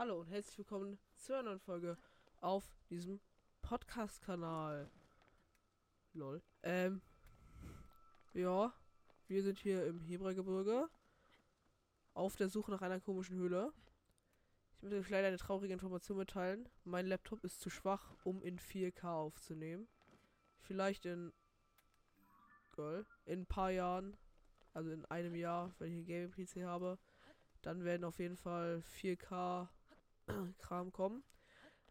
Hallo und herzlich willkommen zu einer neuen Folge auf diesem Podcast-Kanal. Lol. Ähm. Ja, wir sind hier im Hebragebirge auf der Suche nach einer komischen Höhle. Ich muss euch leider eine traurige Information mitteilen. Mein Laptop ist zu schwach, um in 4K aufzunehmen. Vielleicht in. Girl. In ein paar Jahren. Also in einem Jahr, wenn ich einen Gaming-PC habe. Dann werden auf jeden Fall 4K Kram kommen.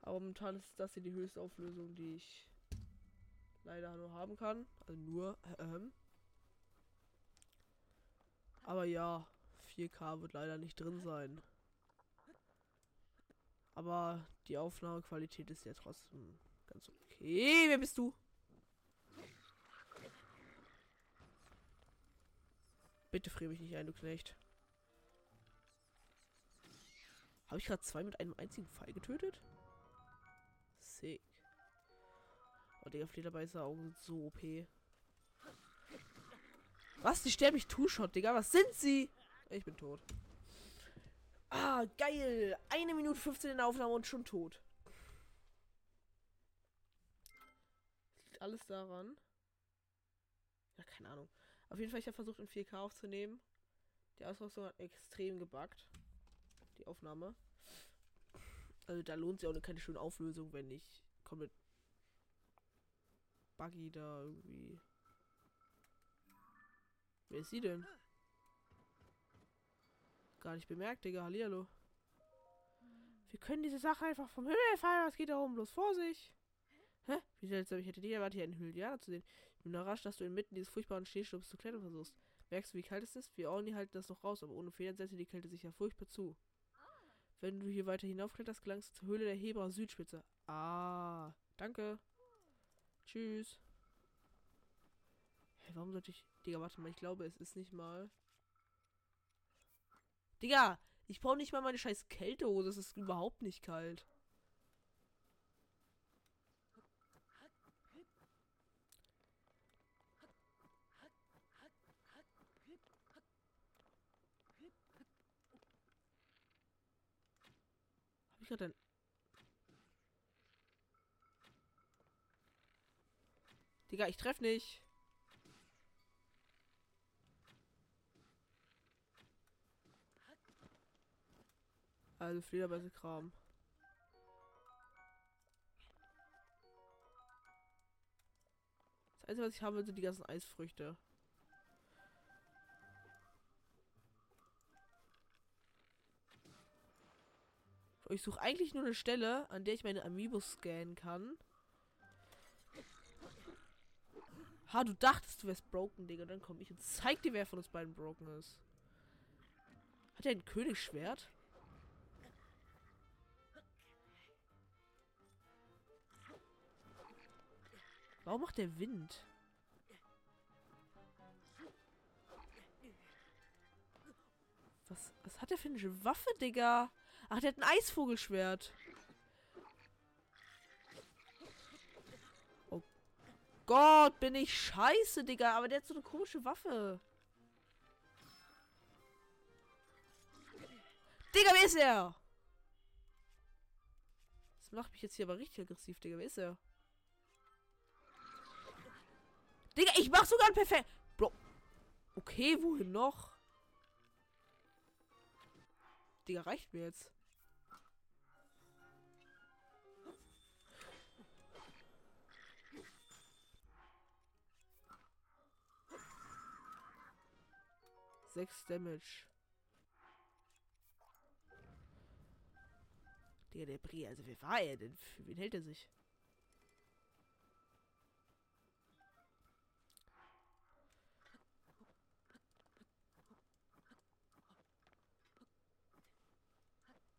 Aber momentan ist das hier die höchste Auflösung, die ich leider nur haben kann. Also nur. Ähm. Aber ja, 4K wird leider nicht drin sein. Aber die Aufnahmequalität ist ja trotzdem ganz okay. Wer bist du? Bitte friere mich nicht ein, du Knecht. Habe ich gerade zwei mit einem einzigen Pfeil getötet? Sick. Oh, Digga, Flederbeißer-Augen sind so OP. Was? Die sterben mich Two-Shot, Digga. Was sind sie? Ich bin tot. Ah, geil. Eine Minute 15 in der Aufnahme und schon tot. Liegt alles daran. Ja, keine Ahnung. Auf jeden Fall, ich habe versucht, in 4K aufzunehmen. Die Ausrüstung hat extrem gebuggt. Die Aufnahme. Also da lohnt sich auch keine schöne Auflösung, wenn ich komplett buggy da irgendwie. Wer ist sie denn? Gar nicht bemerkt, Digga. Hallihallo. Wir können diese Sache einfach vom Himmel fallen. Was geht da oben bloß vor sich? Hä? Wie seltsam. Ich hätte dir erwartet, hier einen Hylianer zu sehen. Ich bin überrascht, dass du inmitten dieses furchtbaren Schneesturms zu klettern versuchst. Merkst du, wie kalt es ist? Wir Orni halten das noch raus, aber ohne Federn setzt die Kälte sich ja furchtbar zu. Wenn du hier weiter hinaufkletterst, gelangst du zur Höhle der Hebra Südspitze. Ah, danke. Tschüss. Hey, warum sollte ich... Digga, warte mal, ich glaube, es ist nicht mal... Digga, ich brauche nicht mal meine scheiß Kältehose. Es ist überhaupt nicht kalt. Gerade ein... Digga, ich treff nicht. Also Flederbeiße Kram. Das Einzige, was ich will, sind die ganzen Eisfrüchte. Ich suche eigentlich nur eine Stelle, an der ich meine Amiibos scannen kann. Ha, du dachtest, du wärst broken, Digga. Dann komm ich und zeig dir, wer von uns beiden broken ist. Hat er ein Königsschwert? Warum macht der Wind? Was, was hat der für eine Waffe, Digga? Ach, der hat ein Eisvogelschwert. Oh Gott, bin ich scheiße, Digga. Aber der hat so eine komische Waffe. Digga, wer ist er? Das macht mich jetzt hier aber richtig aggressiv, Digga. Wer ist er? Digga, ich mach sogar ein perfekt. Bro. Okay, wohin noch? Digga, reicht mir jetzt. Sechs Damage. Digga, der Brie, also wer war er denn? Für wen hält er sich?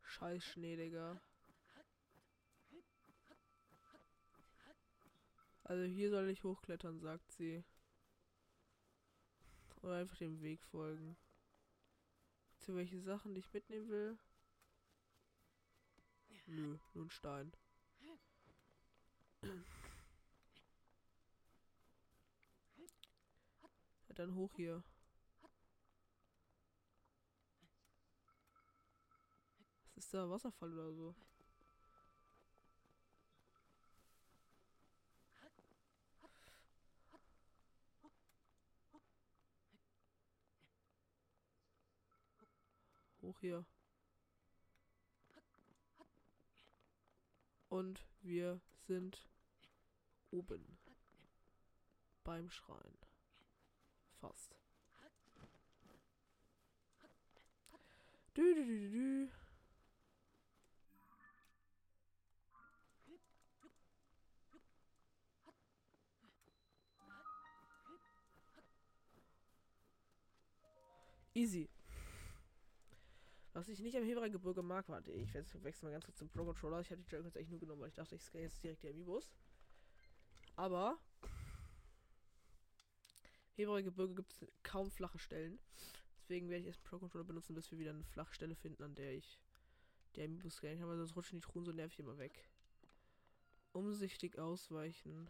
Scheiß Schnee, Digga. Also hier soll ich hochklettern, sagt sie. Oder einfach dem Weg folgen. Zu welche Sachen, die ich mitnehmen will? Nö, nur ein Stein. Ja, dann hoch hier. Nächster Wasserfall oder so. Hoch hier. Und wir sind oben. Beim Schrein. Fast. Dü, dü, dü, dü. Easy. Was ich nicht am Heberer-Gebirge mag, warte, ich wechsle mal ganz kurz zum Pro-Controller. Ich hatte die Dragon jetzt echt nur genommen, weil ich dachte, ich scale jetzt direkt die Amiibos. Aber Heberer-Gebirge gibt es kaum flache Stellen. Deswegen werde ich erst Pro-Controller benutzen, bis wir wieder eine flache Stelle finden, an der ich die Amiibos scalen kann, weil sonst rutschen die Truhen so nervig immer weg. Umsichtig ausweichen.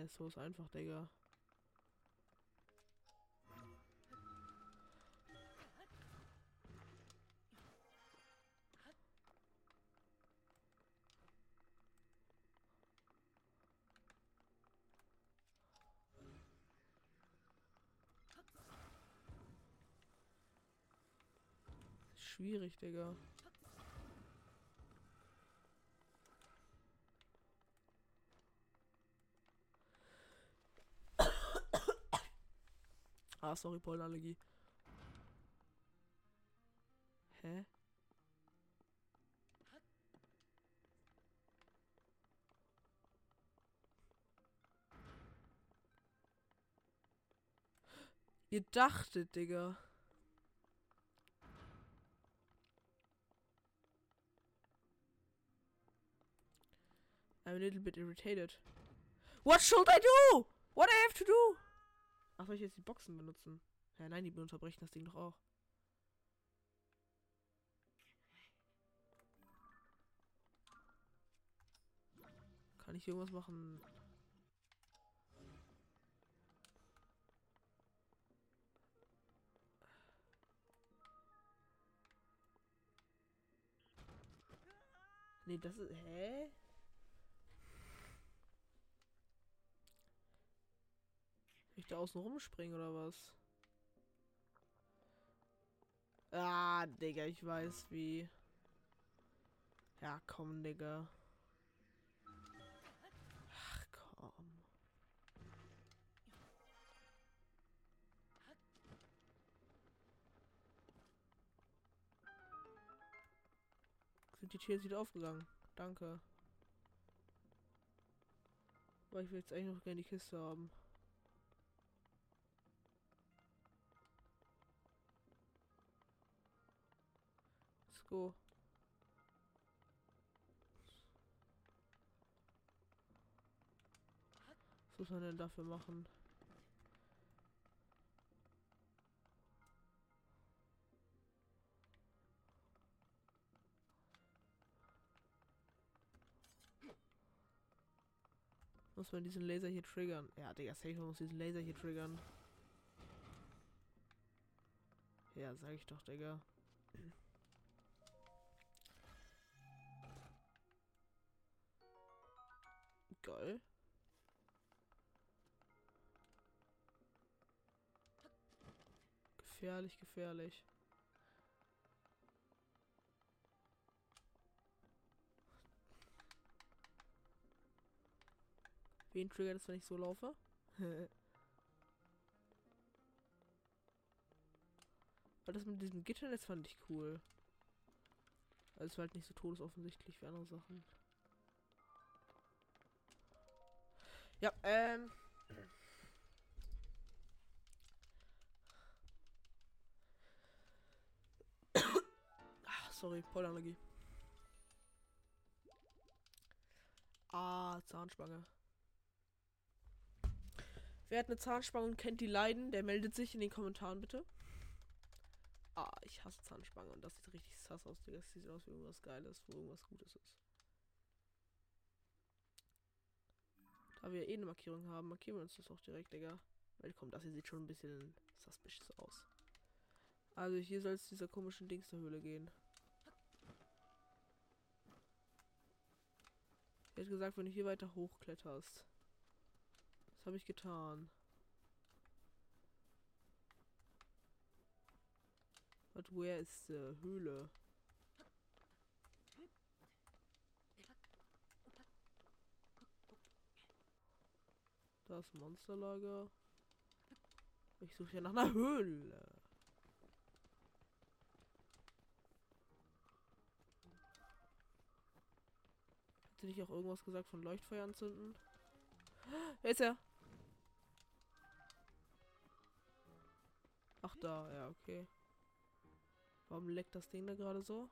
Hä, so ist einfach, Digga. Schwierig, Digga. Ah, sorry, Pollenallergie. Hä? Ihr dachtet, Digga. I'm a little bit irritated. What should I do? What I have to do? Ach, soll ich jetzt die Boxen benutzen? Ja, nein, die unterbrechen das Ding doch auch. Kann ich irgendwas machen? Nee, das ist. Hä? Ich da außen rumspringen oder was? Ah, Digga, ich weiß wie. Ja, komm, Digga. Ach, komm. Sind die Tür wieder aufgegangen? Danke. Aber ich will jetzt eigentlich noch gerne die Kiste haben. Go. Was muss man denn dafür machen? Muss man diesen Laser hier triggern? Ja, Digga, safe muss diesen Laser hier triggern. Ja, sag ich doch, Digga. Geil. Gefährlich, gefährlich. Wen triggert es, wenn ich so laufe? Weil das mit diesem Gitternetz fand ich cool. Also es war halt nicht so todesoffensichtlich wie andere Sachen. Ja, ähm. Ach, sorry, Pollenallergie. Ah, Zahnspange. Wer hat eine Zahnspange und kennt die Leiden, der meldet sich in den Kommentaren bitte. Ah, ich hasse Zahnspange und das sieht richtig sass aus, Digga. Das sieht aus wie irgendwas Geiles, wo irgendwas Gutes ist. Da wir eh eine Markierung haben, markieren wir uns das auch direkt, Digga. Weil komm, das hier sieht schon ein bisschen suspicious aus. Also hier soll es dieser komischen Dings der Höhle gehen. Er hat gesagt, wenn du hier weiter hochkletterst. Das habe ich getan. But where is the Höhle? Da ist ein Monsterlager. Ich suche ja nach einer Höhle. Hat sie nicht auch irgendwas gesagt von Leuchtfeuer anzünden? Wer ist er? Ach da, ja, okay. Warum leckt das Ding da gerade so?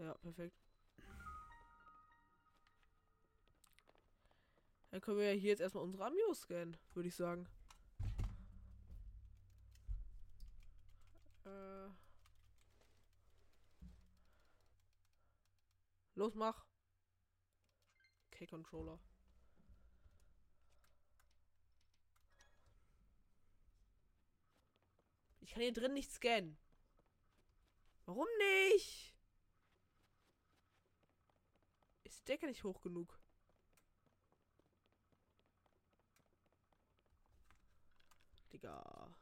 Ja, perfekt. Dann können wir ja hier jetzt erstmal unsere Amios scannen, würde ich sagen. Äh. Los, mach. Okay, Controller. Ich kann hier drin nicht scannen. Warum nicht? Ist die Decke nicht hoch genug? Digga.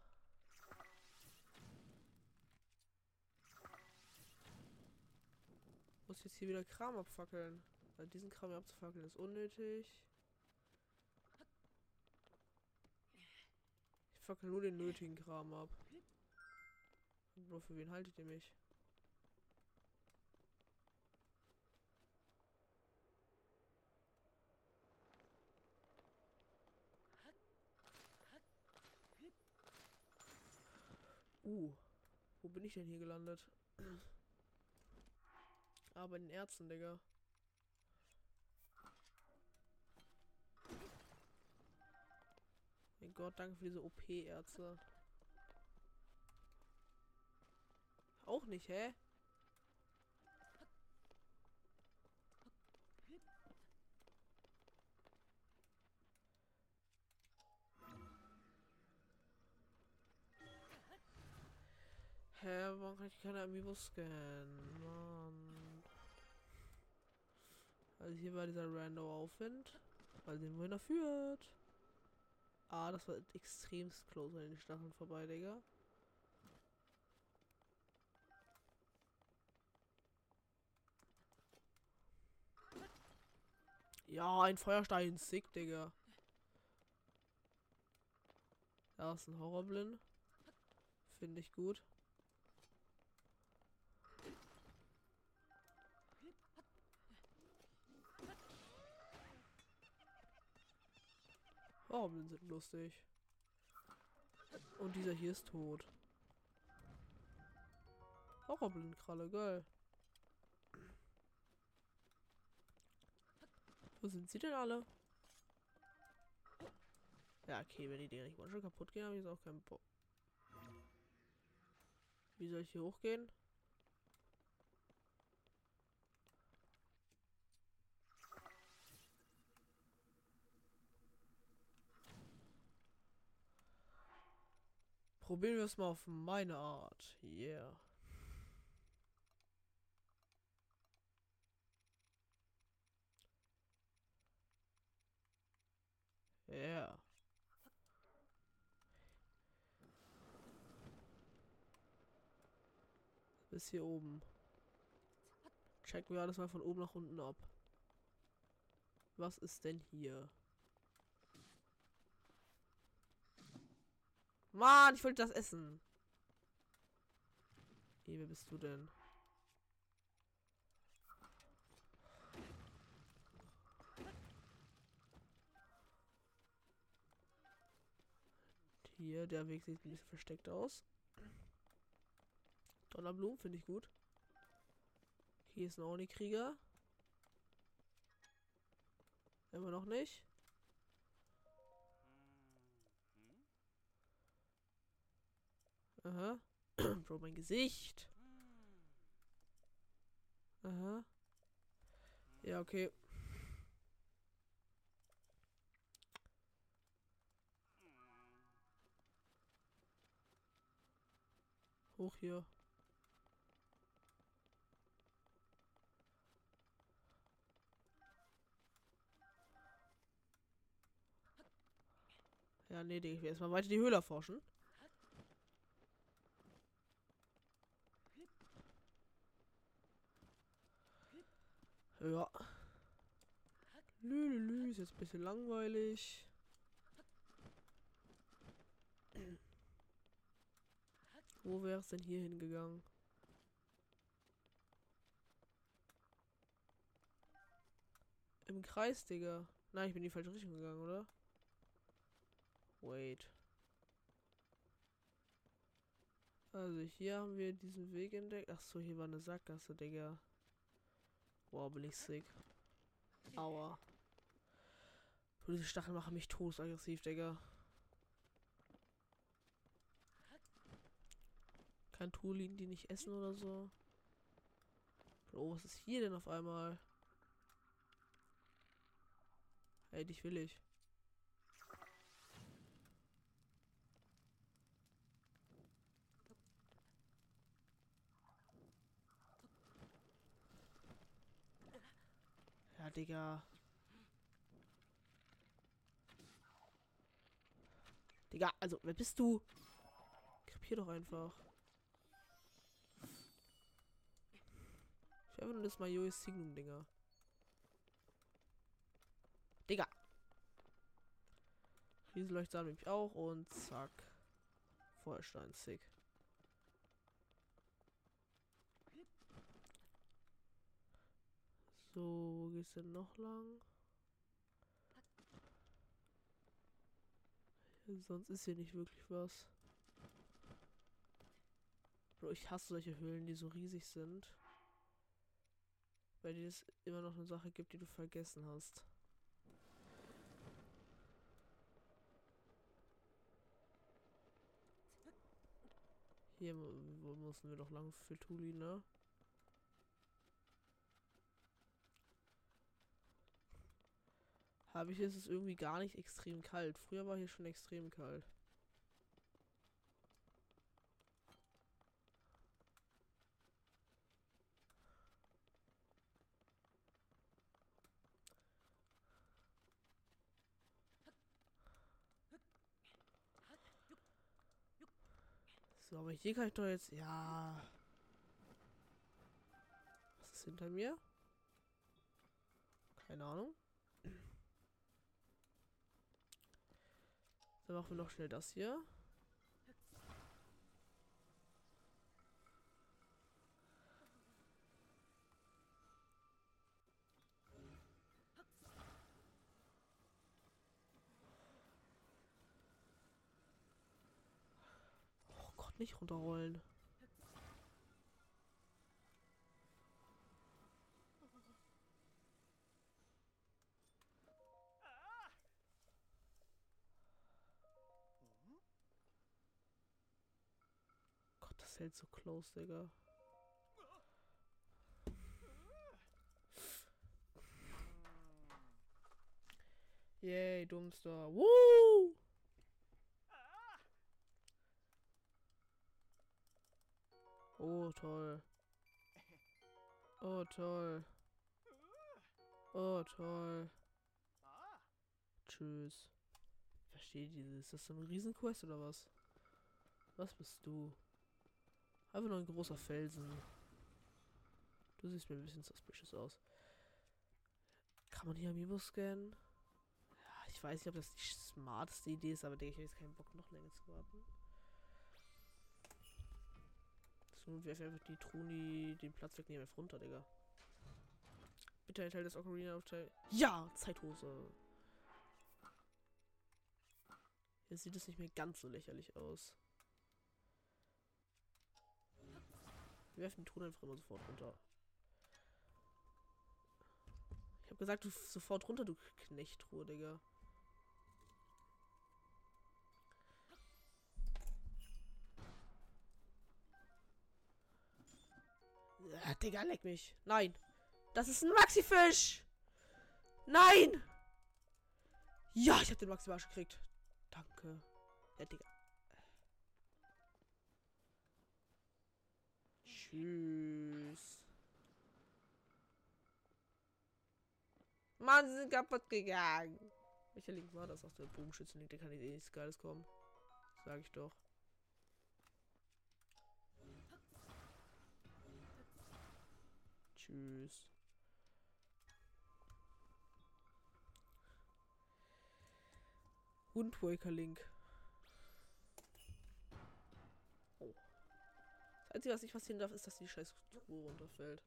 Muss jetzt hier wieder Kram abfackeln. Weil diesen Kram hier abzufackeln ist unnötig. Ich fackel nur den nötigen Kram ab. Bro, für wen haltet ihr mich? Uh, wo bin ich denn hier gelandet? ah, bei den Ärzten, Digga. Mein Gott, danke für diese OP-Ärzte. Auch nicht, hä? Warum kann ich keine Amiibo scannen? Mann. Also hier war dieser random Aufwind. Weil den wohin er führt. Ah, das war extremst close an den Stacheln vorbei, Digga. Ja, ein Feuerstein, sick, Digga. Da ist ein Horrorblind. Finde ich gut. Horrorblind sind lustig. Und dieser hier ist tot. Horrorblindkralle, geil. Wo sind sie denn alle? Ja, okay, wenn die Dinger nicht schon kaputt gehen, habe ich jetzt auch keinen Bock. Wie soll ich hier hochgehen? Probieren wir es mal auf meine Art. Yeah. Ja. Bis hier oben. Checken wir alles mal von oben nach unten ab. Was ist denn hier? Mann, ich wollte das essen. Hey, wer bist du denn? Hier, der Weg sieht ein bisschen versteckt aus. Donnerblumen finde ich gut. Hier ist ein Oni-Krieger. Immer noch nicht. Aha. Bro, mein Gesicht. Aha. Ja, okay. Hoch hier. Ja, nee, ich will erstmal weiter die Höhle erforschen. Ja. Lülülü, ist jetzt ein bisschen langweilig. Wo wäre es denn hier hingegangen? Im Kreis, Digga. Nein, ich bin in die falsche Richtung gegangen, oder? Wait. Also hier haben wir diesen Weg entdeckt. Ach so, hier war eine Sackgasse, Digga. Wow, bin ich sick. Aua. Diese Stacheln machen mich todesaggressiv, Digga. Kann Tulin die nicht essen oder so? Bro, was ist hier denn auf einmal? Ey, dich will ich. Digga. Digga, also, wer bist du? Krepier doch einfach. Ich habe nur das Majois Signum, Digga. Digga. Riesenleuchter nämlich auch und zack. Feuerstein, sick. So, wo geht's denn noch lang? Sonst ist hier nicht wirklich was. Bro, ich hasse solche Höhlen, die so riesig sind. Weil es immer noch eine Sache gibt, die du vergessen hast. Hier mu- mussten wir doch lang für Tuli, ne? Ich es ist irgendwie gar nicht extrem kalt. Früher war hier schon extrem kalt. So, aber hier kann ich doch jetzt. Ja. Was ist hinter mir? Keine Ahnung. Dann machen wir noch schnell das hier. Oh Gott, nicht runterrollen. Hält so close, Digga. Yay, Dumpster. Woo! Oh, toll. Oh, toll. Oh, toll. Tschüss. Verstehe dieses. Ist das so ein Riesenquest oder was? Was bist du? Einfach nur ein großer Felsen. Du siehst mir ein bisschen suspicious aus. Kann man hier Amiibo scannen? Ja, ich weiß nicht, ob das die smarteste Idee ist, aber denke ich habe jetzt keinen Bock, noch länger zu warten. So, werfe einfach die Truni den Platz weg, nehmen einfach runter, Digga. Bitte enthält das Ocarina of Time. Ja, Zeithose. Jetzt sieht es nicht mehr ganz so lächerlich aus. Wir werfen die Truhe einfach immer sofort runter. hab gesagt, du sofort runter, du Knechttruhe, Digga. Ja, Digga, leck mich. Nein. Das ist ein Maxi-Fisch. Nein. Ja, ich hab den Maxi-Marsch gekriegt. Danke. Ja, Digga. Tschüss. Mann, sie sind kaputt gegangen. Welcher Link war das? Ach, der Bogenschützenlink, der kann eh nichts Geiles kommen. Sag ich doch. Tschüss. Windwaker Link. Das Einzige, was nicht passieren darf, ist, dass die scheiß Truhe runterfällt.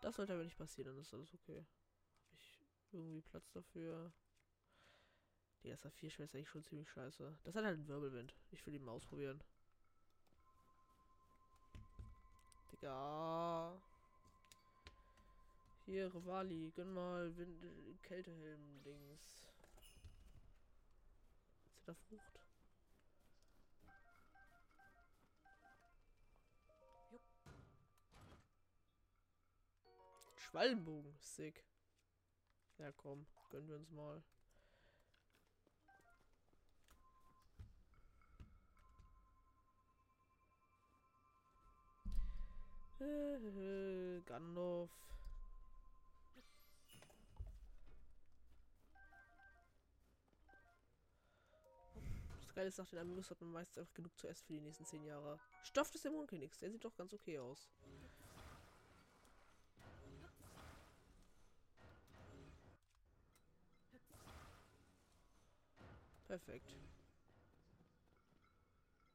Das sollte aber nicht passieren, dann ist alles okay. Habe ich irgendwie Platz dafür? Die SA4 schwer ist eigentlich schon ziemlich scheiße. Das hat halt einen Wirbelwind. Ich will ihn mal ausprobieren. Digga. Hier, Rivali, gönn mal Wind Kältehelm-Dings. Zitterfrucht. Schwalbenbogen, sick. Ja, komm, gönnen wir uns mal. Äh, Gandalf. Das Geile ist, nach den Amiibos hat man meistens einfach genug zu essen für die nächsten 10 Jahre. Stoff des Dämonenkönigs, der sieht doch ganz okay aus. Perfekt.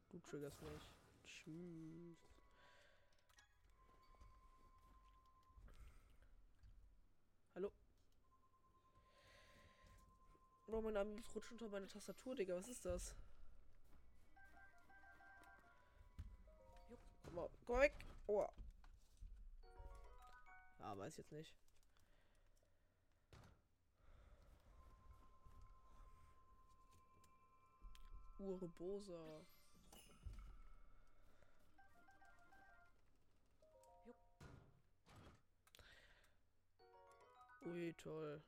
Du triggerst mich. Tschüss. Hallo? Oh, mein Name rutscht unter meine Tastatur, Digga. Was ist das? Komm mal, komm mal weg. Oh. Ah, weiß jetzt nicht. Urbosa. Ui, toll.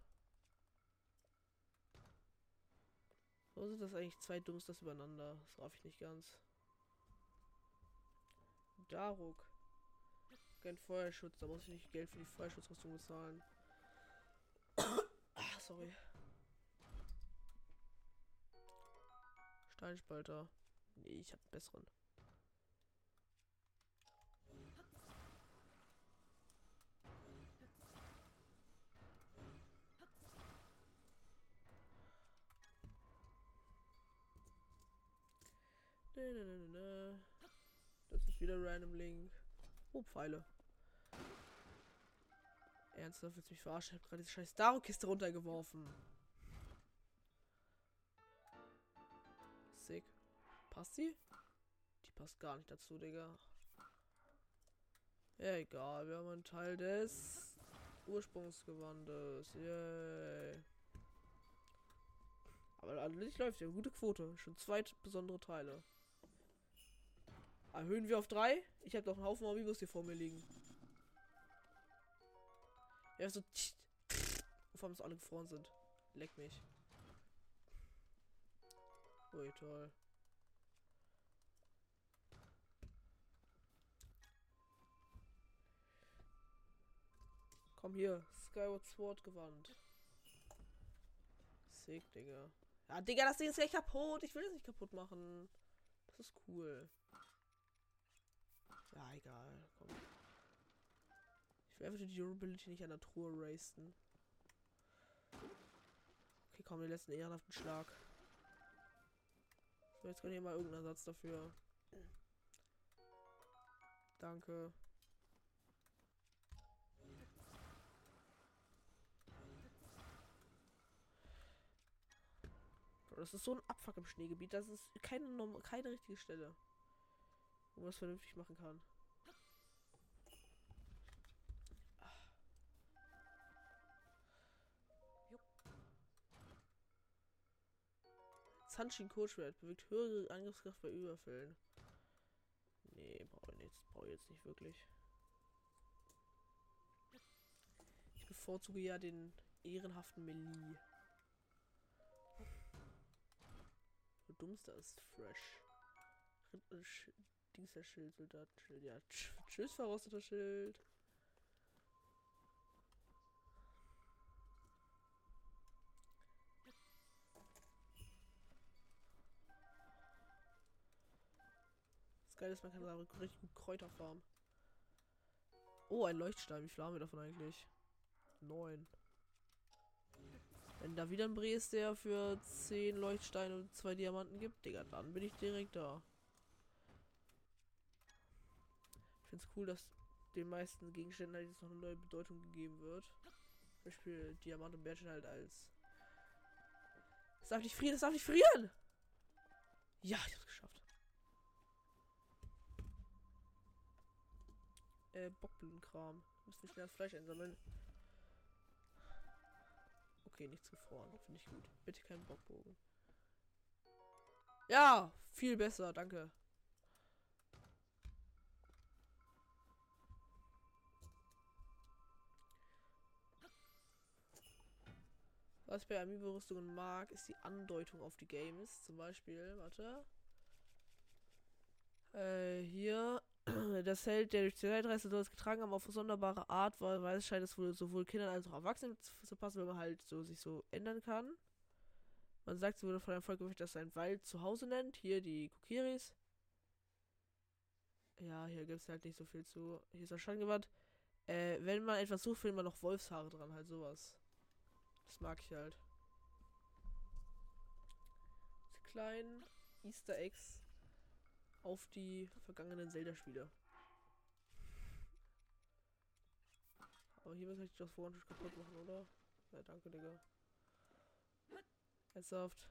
Wo sind das eigentlich zwei Dummstes übereinander? Das raff ich nicht ganz. Daruk. Kein Feuerschutz, da muss ich nicht Geld für die Feuerschutzrüstung bezahlen. Ach, sorry. Steinspalter. Nee, ich hab einen besseren. Ne, ne, ne, ne. Das ist wieder Random Link. Oh, Pfeile. Ernsthaft, willst du mich verarschen? Ich hab gerade diese scheiß Daro-Kiste runtergeworfen. Passt sie? Die passt gar nicht dazu, Digga. Ja, egal. Wir haben einen Teil des Ursprungsgewandes. Yay. Aber nicht läuft ja. Gute Quote. Schon zwei besondere Teile. Erhöhen wir auf drei? Ich habe doch einen Haufen Amiibos hier vor mir liegen. Ja, so. Wovon es alle gefroren sind. Leck mich. Ui, toll. Komm hier, Skyward Sword gewandt. Sick, Digga. Ja, Digga, das Ding ist gleich kaputt. Ich will das nicht kaputt machen. Das ist cool. Ja, egal. Komm. Ich will einfach die Durability nicht an der Truhe racen. Okay, komm, den letzten ehrenhaften Schlag. So, jetzt können wir mal irgendeinen Ersatz dafür. Danke. Das ist so ein Abfuck im Schneegebiet. Das ist keine, keine richtige Stelle, wo man das vernünftig machen kann. Sunshine Kurzschwert bewegt höhere Angriffskraft bei Überfällen. Nee, brauche ich jetzt, ich jetzt nicht wirklich. Ich bevorzuge ja den ehrenhaften Melee. Du dummster ist fresh. Sch Dieser Schild, Soldatenschild, ja. Tschüss, verrosteter Schild. Das Geile ist, man kann da richtig gut Kräuter farmen. Oh, ein Leuchtstein. Wie viel haben wir davon eigentlich? Neun. Wenn da wieder ein Bre ist, der für 10 Leuchtsteine und 2 Diamanten gibt, Digga, dann bin ich direkt da. Ich finde es cool, dass den meisten Gegenständen halt jetzt noch eine neue Bedeutung gegeben wird. Zum Beispiel Diamant und Bärchen halt als. Es darf nicht frieren, es darf nicht frieren! Ja, ich hab's geschafft. Äh, Bockblumenkram. Müssen wir schnell das Fleisch einsammeln. Okay, nichts gefroren. Finde ich gut. Bitte keinen Bockbogen. Ja, viel besser, danke. Was ich bei Amiibo-Rüstungen mag, ist die Andeutung auf die Games. Zum Beispiel, warte. Äh, hier. Das Held, der durch die Zeitreise dort getragen haben, auf sonderbare Art, weil, weil es scheint es wohl sowohl Kindern als auch Erwachsenen zu, passen, wenn man halt so sich so ändern kann. Man sagt, sie wurde von einem Volk das sein Wald zu Hause nennt. Hier die Kokiris. Ja, hier gibt es halt nicht so viel zu. Hier ist das Schangewand. Äh, wenn man etwas sucht, findet man noch Wolfshaare dran, halt sowas. Das mag ich halt. Diese kleinen Easter Eggs auf die vergangenen Zelda-Spiele. Aber hier muss ich das vorhin schon kaputt machen, oder? Ja, danke, Digga. Ernsthaft.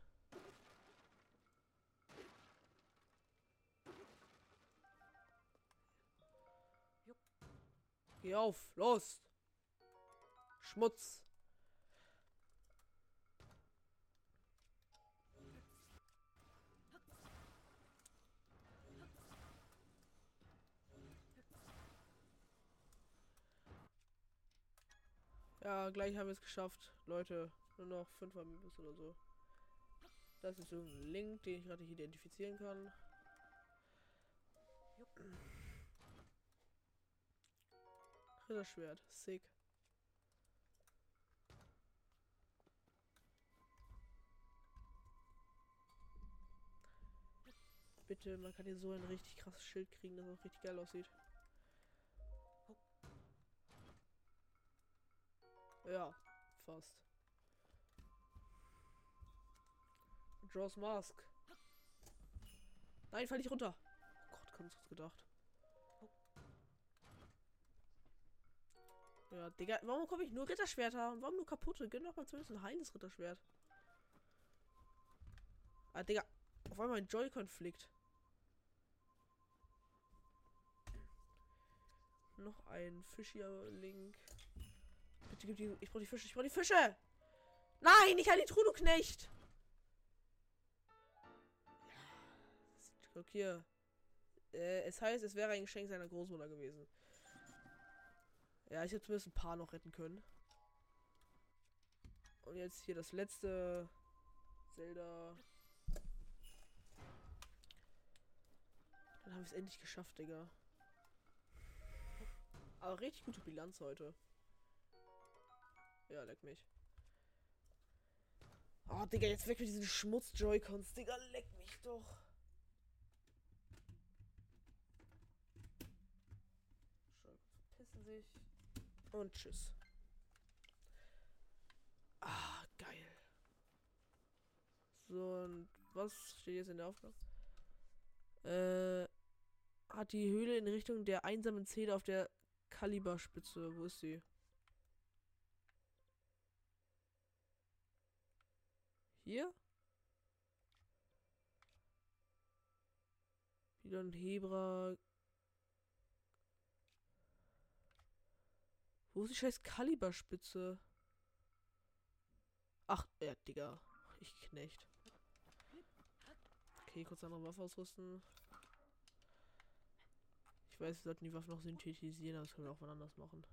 Geh auf, los! Schmutz! Ja, gleich haben wir es geschafft. Leute, nur noch fünf Amiibos oder so. Das ist irgendein Link, den ich gerade identifizieren kann. Ritterschwert, sick. Bitte, man kann hier so ein richtig krasses Schild kriegen, das auch richtig geil aussieht. Ja, fast. Jaws Mask. Nein, fall nicht runter. Oh Gott, ganz kurz gedacht. Ja, Digga, warum komme ich nur Ritterschwerter? Warum nur kaputte? Gönn doch mal zumindest ein heiles Ritterschwert. Ah, Digga, auf einmal ein Joy-Konflikt. Noch ein Fischier-Link. Bitte gib die. Ich brauche die Fische. Ich brauche die Fische. Nein, ich habe die Trude Knecht. Guck hier. Äh, es heißt, es wäre ein Geschenk seiner Großmutter gewesen. Ja, ich hätte zumindest ein paar noch retten können. Und jetzt hier das letzte Zelda. Dann haben wir es endlich geschafft, Digga. Aber richtig gute Bilanz heute. Ja, leck mich. Oh, Digga, jetzt weg mit diesen Schmutz-Joy-Cons. Digga, leck mich doch. Verpissen sich. Und tschüss. Ah, geil. So, und was steht jetzt in der Aufgabe? Äh, hat die Höhle in Richtung der einsamen Zähne auf der Kaliberspitze. Wo ist sie? Hier? Wieder ein Hebra. Wo ist die scheiß Kaliberspitze? Ach, ja, Digga. Ich Knecht. Okay, kurz andere Waffe ausrüsten. Ich weiß, wir sollten die Waffe noch synthetisieren, aber das können wir auch wann anders machen.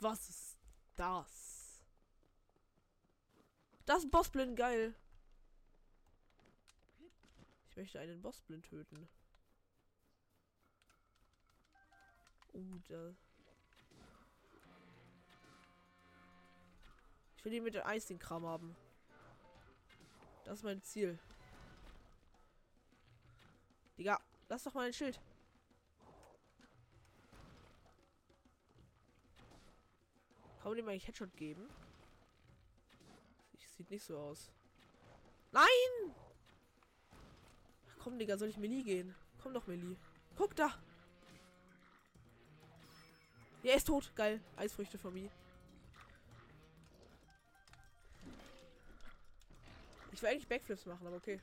Was ist das? Das ist Bossblind, geil. Ich möchte einen Bossblind töten. Oh, da. Ich will ihn mit dem Eis den Kram haben. Das ist mein Ziel. Digga, lass doch mal ein Schild. Kann man dem eigentlich Headshot geben? Sieht nicht so aus. Nein! Ach, komm, Digga, soll ich Melee gehen? Komm doch, Melee. Guck da! Ja, er ist tot. Geil. Eisfrüchte von mir. Ich will eigentlich Backflips machen, aber okay.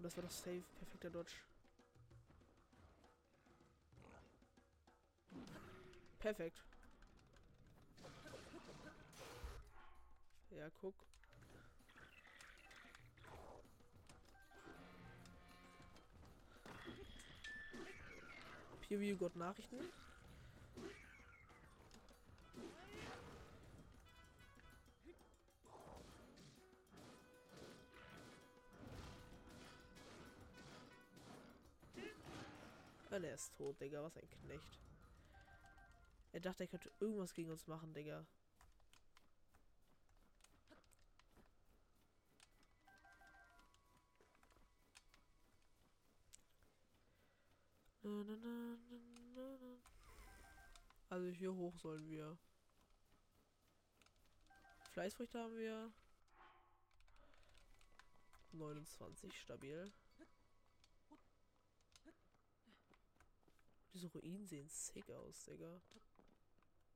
Komm, das war doch safe. Perfekter Dodge. Perfekt. Ja, guck. PW Gott Nachrichten. Und er ist tot, Digga. Was ein Knecht. Er dachte, er könnte irgendwas gegen uns machen, Digga. Also hier hoch sollen wir. Fleißfrüchte haben wir. 29 stabil. Diese Ruinen sehen sick aus, Digga.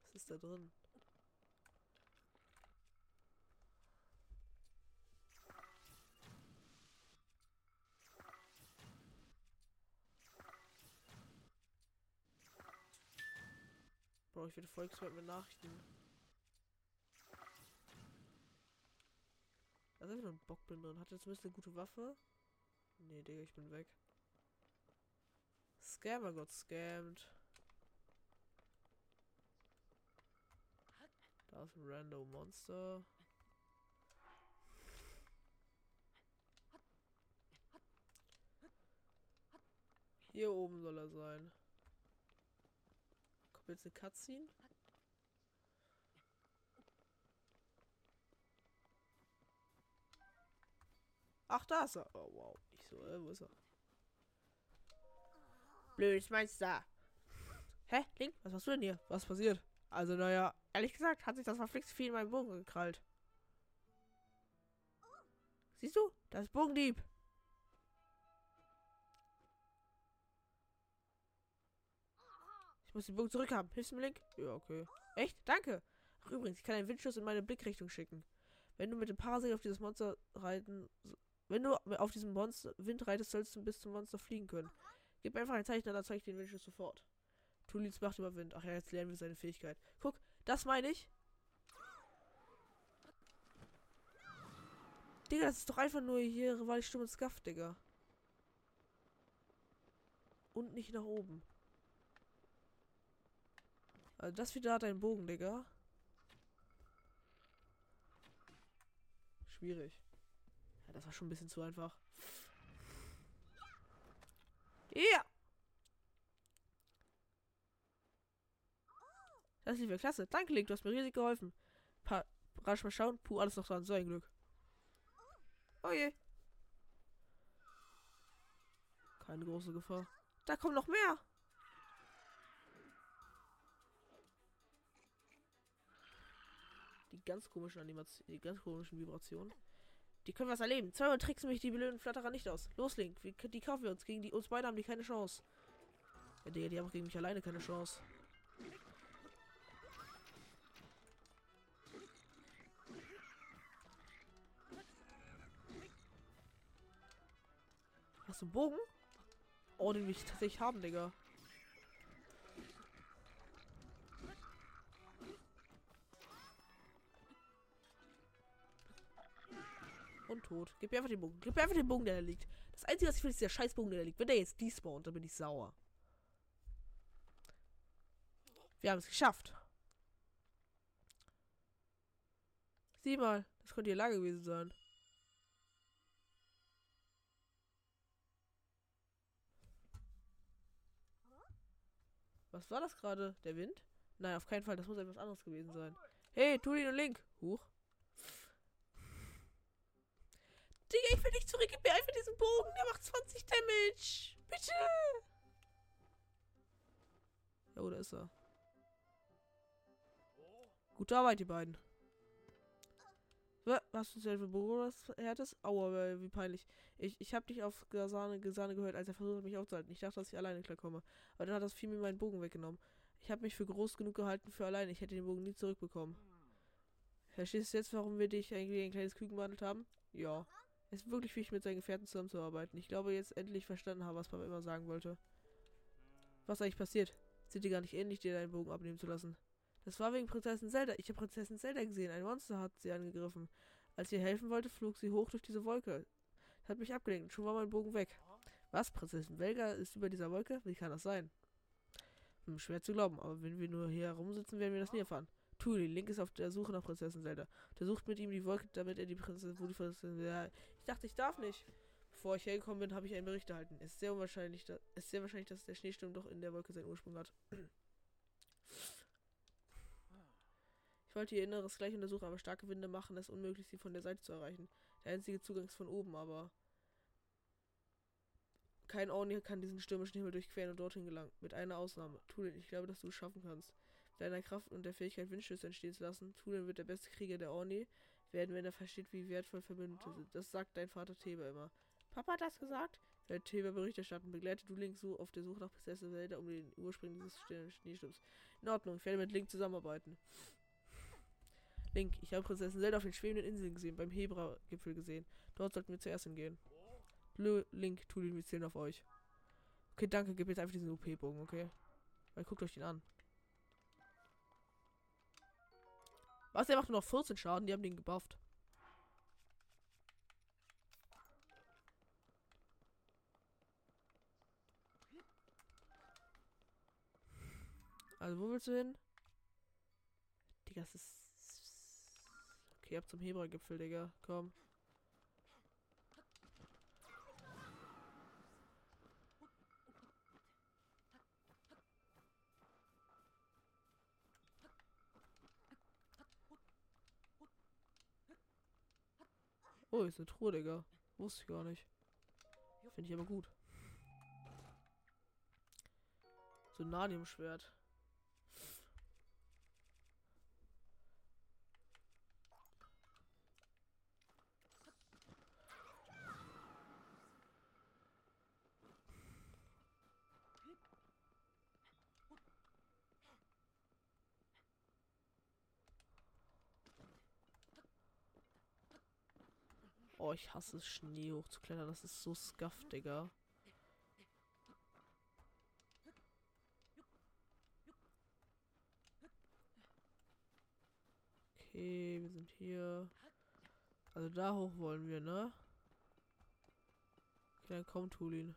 Was ist da drin? Bro, ich werde Volkswelt mit Nachrichten. Da ist einfach nur ein Bockblind drin. Hat er zumindest eine gute Waffe? Nee, Digga, ich bin weg. Scammer got scammed. Da ist ein random Monster. Hier oben soll er sein. Kommt jetzt eine Cutscene? Ach, da ist er. Oh, wow. Ich so, äh, wo ist er? Blödes Monster. Hä? Link, was machst du denn hier? Was passiert? Also, naja, ehrlich gesagt, hat sich das verflixt viel in meinen Bogen gekrallt. Siehst du? Das ist Bogendieb. Ich muss den Bogen zurückhaben. Hilfst du mir, Link? Ja, okay. Echt? Danke. Ach, übrigens, ich kann einen Windschuss in meine Blickrichtung schicken. Wenn du mit dem Parasit auf dieses Monster reiten... Wenn du auf diesem Monster Wind reitest, sollst du bis zum Monster fliegen können. Gib einfach ein Zeichen, dann zeige ich den Windschuss sofort. Tulins Macht über Wind. Ach ja, jetzt lernen wir seine Fähigkeit. Guck, das meine ich. Digga, das ist doch einfach nur hier, weil ich stumme Scuff, Digga. Und nicht nach oben. Also das wieder hat einen Bogen, Digga. Schwierig. Ja, das war schon ein bisschen zu einfach. Ja. Das lief ja klasse. Danke, Link, du hast mir riesig geholfen. Pa rasch mal schauen. Puh, alles noch dran. So ein Glück. Oh je. Keine große Gefahr. Da kommt noch mehr. Die ganz komischen Animationen, die ganz komischen Vibrationen. Die können was erleben. Zweimal tricksen mich die blöden Flatterer nicht aus. Los, Link, wir, die kaufen wir uns. Gegen die uns beide haben die keine Chance. Ja, die, die haben auch gegen mich alleine keine Chance. Hast du einen Bogen? Oh, den will ich tatsächlich haben, Digga. Und tot. Gib mir einfach den Bogen. Gib mir einfach den Bogen, der da liegt. Das Einzige, was ich will, ist der Scheißbogen, der da liegt. Wenn der jetzt despawnt, dann bin ich sauer. Wir haben es geschafft. Sieh mal, das könnte hier Lage gewesen sein. Was war das gerade? Der Wind? Nein, auf keinen Fall. Das muss etwas anderes gewesen sein. Hey, Tulin und Link. Huch. Zurück. Gib mir einfach diesen Bogen. Der macht 20 Damage. Bitte. Oh, da ist er. Gute Arbeit, die beiden. Was du selber Bogen härtes? Aua, wie peinlich. Ich, ich habe dich auf Gesahne, Gesahne gehört, als er versucht hat, mich aufzuhalten. Ich dachte, dass ich alleine klarkomme. Aber dann hat das Vieh mir meinen Bogen weggenommen. Ich habe mich für groß genug gehalten für alleine. Ich hätte den Bogen nie zurückbekommen. Verstehst du jetzt, warum wir dich eigentlich ein kleines Küken behandelt haben? Ja. Es ist wirklich wichtig, mit seinen Gefährten zusammenzuarbeiten. Ich glaube, jetzt endlich verstanden habe, was Papa immer sagen wollte. Was eigentlich passiert? Sind die gar nicht ähnlich, dir deinen Bogen abnehmen zu lassen? Das war wegen Prinzessin Zelda. Ich habe Prinzessin Zelda gesehen. Ein Monster hat sie angegriffen. Als sie helfen wollte, flog sie hoch durch diese Wolke. Das hat mich abgelenkt. Schon war mein Bogen weg. Was? Prinzessin Velga ist über dieser Wolke? Wie kann das sein? Hm, schwer zu glauben, aber wenn wir nur hier herumsitzen, werden wir das nie erfahren. Tuli, Link ist auf der Suche nach Prinzessin Zelda. Der sucht mit ihm die Wolke, damit er die Prinzessin, wo die Prinzessin, ja, ich dachte, ich darf nicht. Bevor ich hergekommen bin, habe ich einen Bericht erhalten. Es ist sehr unwahrscheinlich, da, ist sehr wahrscheinlich, dass der Schneesturm doch in der Wolke seinen Ursprung hat. Ich wollte ihr Inneres gleich untersuchen, aber starke Winde machen es unmöglich, sie von der Seite zu erreichen. Der einzige Zugang ist von oben, aber kein Orni kann diesen stürmischen Himmel durchqueren und dorthin gelangen. Mit einer Ausnahme. Tulin, ich glaube, dass du es schaffen kannst. Deiner Kraft und der Fähigkeit, Windschüsse entstehen zu lassen, Tulin wird der beste Krieger der Orni werden, wenn er versteht, wie wertvoll Verbündete sind. Das sagt dein Vater Theba immer. Papa hat das gesagt? Der Theba Bericht erstatten. Begleite du Link so auf der Suche nach Prinzessin Zelda um den Ursprung dieses Schneesturms. In Ordnung, ich werde mit Link zusammenarbeiten. Link, ich habe Prinzessin Zelda auf den schwebenden Inseln gesehen, beim Hebra-Gipfel gesehen. Dort sollten wir zuerst hingehen. Blö, Link, tu den wir zählen auf euch. Okay, danke, gib jetzt einfach diesen OP-Bogen, okay? Weil guckt euch den an. Was, der macht nur noch 14 Schaden, die haben den gebufft. Also, wo willst du hin? Digga, das ist Okay, ab zum Hebra-Gipfel, Digga. Komm. Oh, ist eine Truhe, Digga. Wusste ich gar nicht. Finde ich aber gut. So ein Nadium-Schwert. Ich hasse es, Schnee hochzuklettern. Das ist so scuffed, Digga. Okay, wir sind hier. Also da hoch wollen wir, ne? Okay, dann komm, Tulin.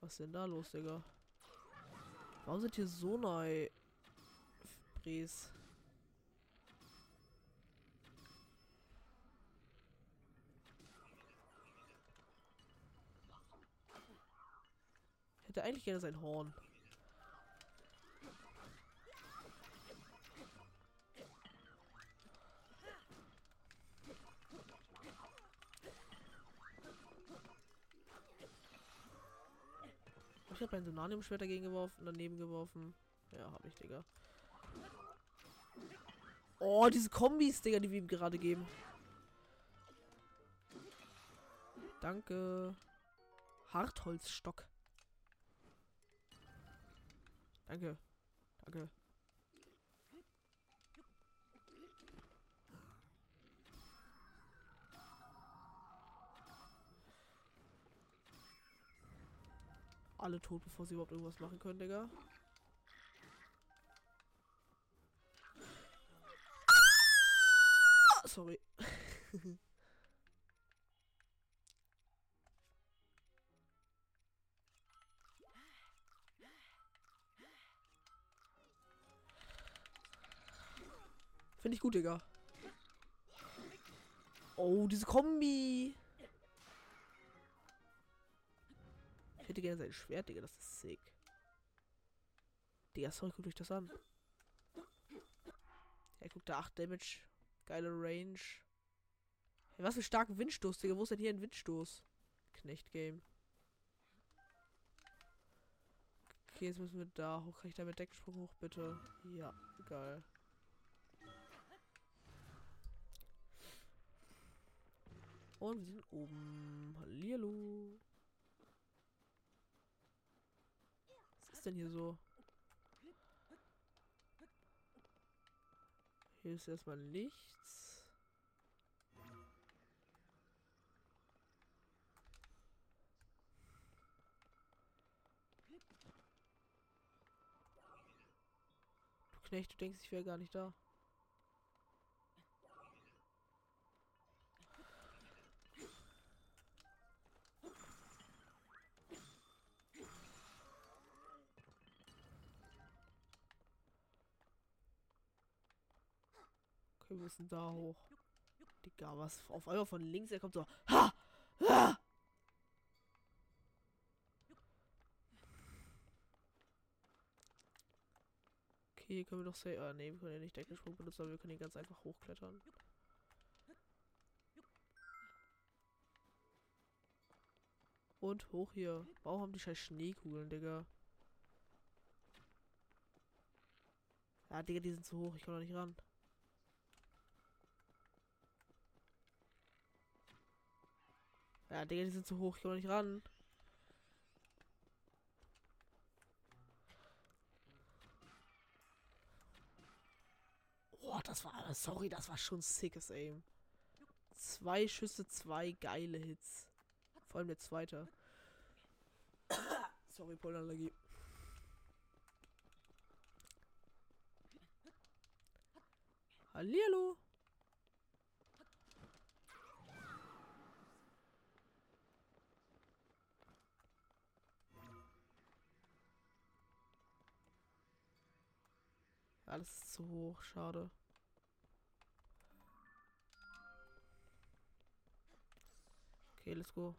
Was ist denn da los, Digga? Warum sind hier so neu Bries? Hätte eigentlich gerne sein Horn. Ich habe ein Sonanium-Schwert dagegen geworfen, daneben geworfen. Ja, habe ich, Digga. Oh, diese Kombis, Digga, die wir ihm gerade geben. Danke. Hartholzstock. Danke. Danke. Alle tot, bevor sie überhaupt irgendwas machen können, Digga. Ah, sorry. Finde ich gut, Digga. Oh, diese Kombi. Ich hätte gerne sein Schwert, Digga. Das ist sick. Digga, sorry, guckt euch das an. Ja, guckt da 8 Damage. Geile Range. Hey, was für starken Windstoß, Digga. Wo ist denn hier ein Windstoß? Knecht-Game. Okay, jetzt müssen wir da hoch. Kann ich da mit Decksprung hoch, bitte? Ja, geil. Und wir sind oben. Hallihallo. Was ist denn hier so? Hier ist erstmal nichts. Du Knecht, du denkst, ich wäre gar nicht da. Okay, wir müssen da hoch. Digga, was auf einmal von links, er kommt so. Ha! Ha! Okay, hier können wir doch say. Ah, nee, wir können ja nicht Deckensprung benutzen, aber wir können hier ganz einfach hochklettern. Und hoch hier. Warum haben die scheiß Schneekugeln, Digga? Ja, Digga, die sind zu hoch. Ich komme da nicht ran. Ja, Digga, die sind zu hoch. Ich komme nicht ran. Oh, das war. Sorry, das war schon sickes Aim. Zwei Schüsse, zwei geile Hits. Vor allem der zweite. sorry, Pollenallergie. Hallihallo. Alles ist zu hoch, schade. Okay, let's go.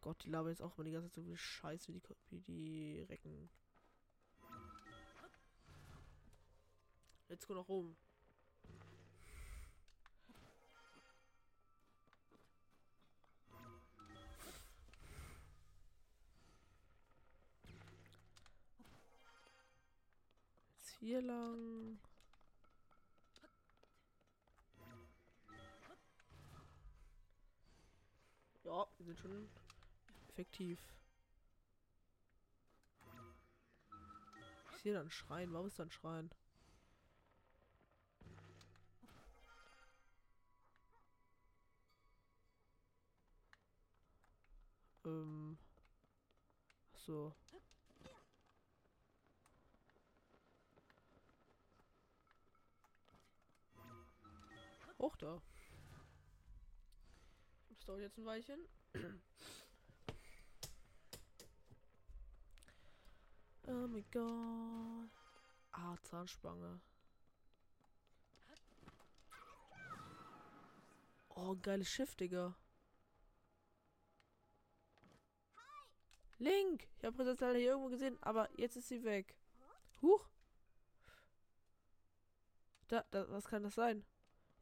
Gott, die labern jetzt auch mal die ganze Zeit so viel Scheiß wie die, wie die Recken. Let's go nach oben. Hier lang. Ja, wir sind schon effektiv. Ich sehe da einen Schrein. Warum ist da ein Schrein? Ähm. Ach Hoch da. Das dauert jetzt ein Weilchen. oh mein Gott. Ah, Zahnspange. Oh, geiles Schiff, Digga. Link! Ich habe Prinzessin hier irgendwo gesehen, aber jetzt ist sie weg. Huch! Da, da, was kann das sein?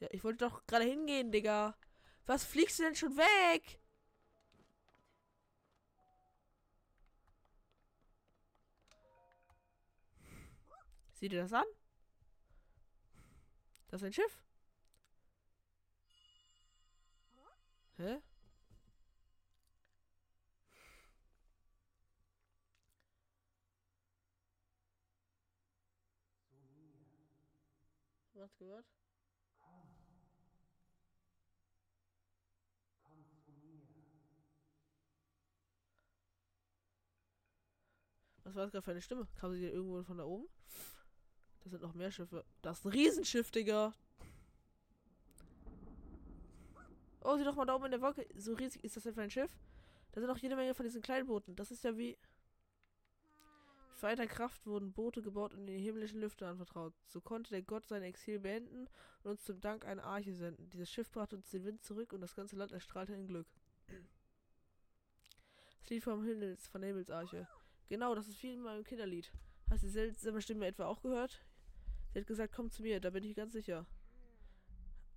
Ja, ich wollte doch gerade hingehen, Digga. Was fliegst du denn schon weg? Sieh dir das an? Das ist ein Schiff? Hä? Was gehört? Komm. Komm zu mir. Was war das gerade für eine Stimme? Kam sie irgendwo von da oben? Da sind noch mehr Schiffe. Das ist ein Riesenschiff, Digga. Oh, sieh doch mal da oben in der Wolke. So riesig ist das denn für ein Schiff? Da sind auch jede Menge von diesen kleinen Booten. Das ist ja wie. Mit Kraft wurden Boote gebaut und in die himmlischen Lüfte anvertraut. So konnte der Gott sein Exil beenden und uns zum Dank eine Arche senden. Dieses Schiff brachte uns den Wind zurück und das ganze Land erstrahlte in Glück. Das Lied vom Himmels, von der Himmelsarche. Genau, das ist wie in meinem Kinderlied. Hast du die seltsame Stimme etwa auch gehört? Sie hat gesagt, komm zu mir, da bin ich ganz sicher.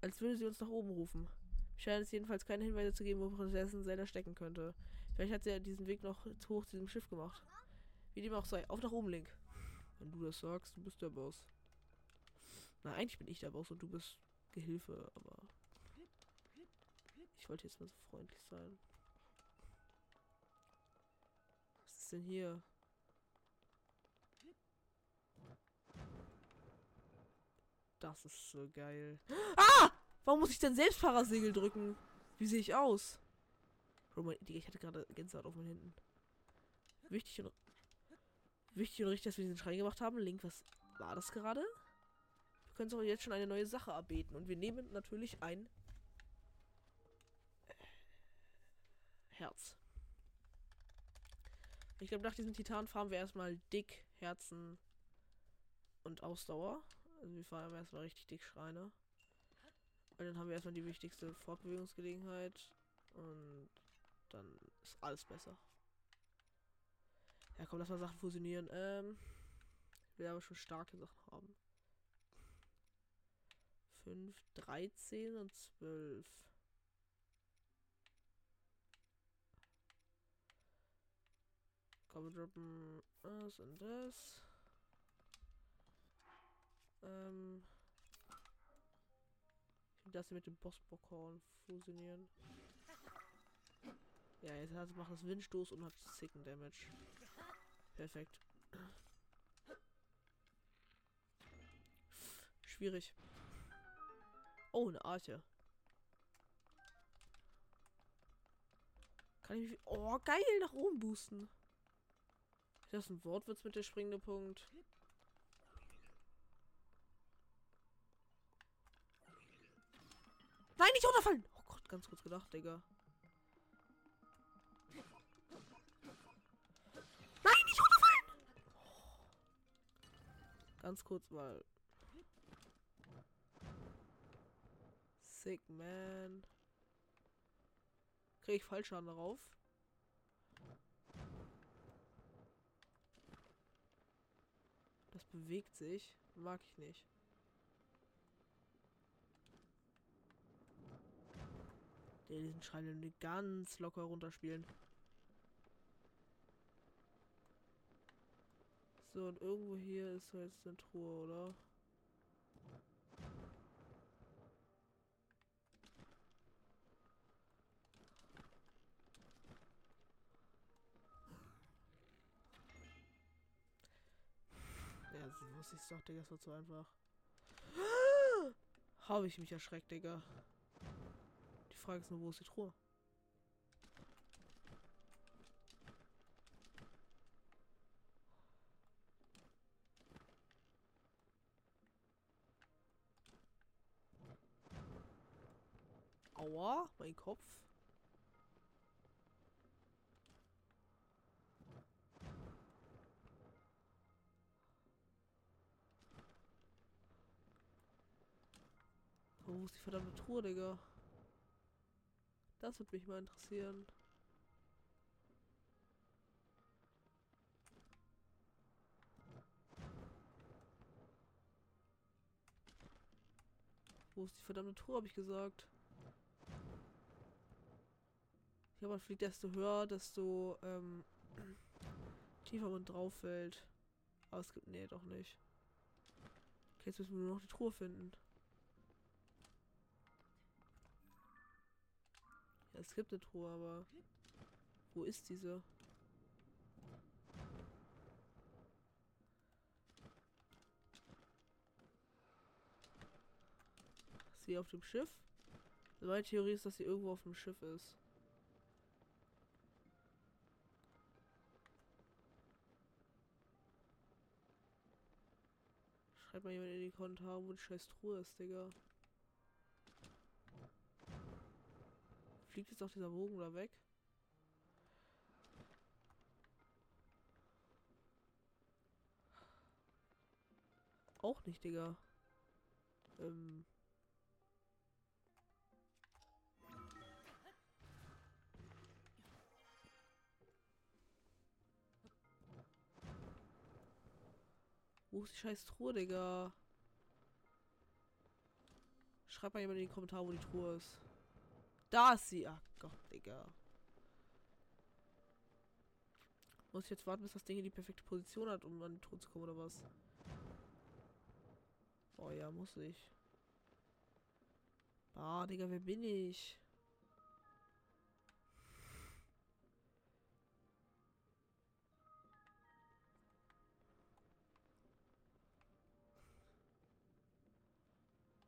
Als würde sie uns nach oben rufen. Scheint es jedenfalls keine Hinweise zu geben, wo Prinzessin Zelda stecken könnte. Vielleicht hat sie ja diesen Weg noch hoch zu diesem Schiff gemacht. Wie dem auch sei. Auf nach oben, Link. Wenn du das sagst, du bist der Boss. Na, eigentlich bin ich der Boss und du bist Gehilfe, aber... Ich wollte jetzt mal so freundlich sein. Denn hier? Das ist so geil. Ah! Warum muss ich denn selbst Parasegel drücken? Wie sehe ich aus? Ich hatte gerade Gänsehaut auf meinen Händen. Wichtig und wichtig und richtig, dass wir diesen Schrein gemacht haben. Link, was war das gerade? Wir können doch jetzt schon eine neue Sache erbeten. Und wir nehmen natürlich ein Herz. Ich glaube, nach diesem Titan fahren wir erstmal dick Herzen und Ausdauer. Also wir fahren erstmal richtig dick Schreine. Weil dann haben wir erstmal die wichtigste Fortbewegungsgelegenheit. Und dann ist alles besser. Ja, komm, lass mal Sachen fusionieren. Ähm, ich will aber schon starke Sachen haben. 5, 13 und 12. Komm, wir droppen das und das. Ähm, ich will das hier mit dem Bossbockhorn fusionieren. Ja, jetzt hat macht das Windstoß und hat Sicken Damage. Perfekt. Schwierig. Oh, eine Arche. Kann ich mich. Oh, geil, nach oben boosten. Ist das ein Wortwitz mit der springende Punkt? Nein, nicht runterfallen! Oh Gott, ganz kurz gedacht, Digga. Nein, nicht runterfallen! Ganz kurz mal. Sick, man. Krieg ich Fallschaden darauf? Das bewegt sich. Mag ich nicht. diesen Schrein ganz locker runterspielen. So, und irgendwo hier ist jetzt eine Truhe, oder? So muss ich doch, Digga, das wird so einfach. Habe ich mich erschreckt, Digga. Frage ist nur, wo ist die Truhe? Aua, mein Kopf. Wo ist die verdammte Truhe, Digga? Das würde mich mal interessieren. Wo ist die verdammte Tour, habe ich gesagt. Ja, man fliegt, desto höher, desto ähm, tiefer man drauf fällt. Aber es gibt. Nee, doch nicht. Okay, jetzt müssen wir nur noch die Truhe finden. Es gibt eine Truhe, aber... Wo ist diese? Ist sie auf dem Schiff? Also meine Theorie ist, dass sie irgendwo auf dem Schiff ist. Schreibt mal jemand in die Kommentare, wo die scheiß Truhe ist, Digga. Fliegt jetzt auch dieser Bogen da weg? Auch nicht, Digga. Ähm. Wo ist die scheiß Truhe, Digga? Schreib mal jemand in die Kommentare, wo die Truhe ist. Da ist sie. Ach Gott, Digga. Muss ich jetzt warten, bis das Ding in die perfekte Position hat, um an die Truhe zu kommen, oder was? Oh ja, muss ich. Ah, Digga, wer bin ich?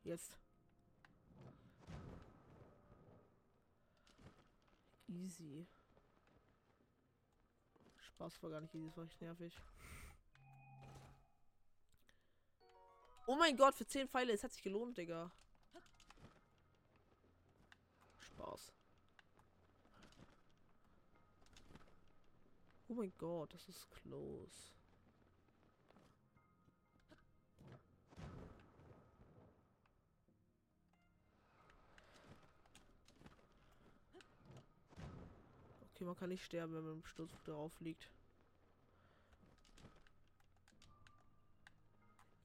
Jetzt. Easy. Spaß war gar nicht easy, das war echt nervig. Oh mein Gott, für 10 Pfeile, es hat sich gelohnt, Digga. Spaß. Oh mein Gott, das ist close. Okay, man kann nicht sterben, wenn man im Sturz drauf liegt.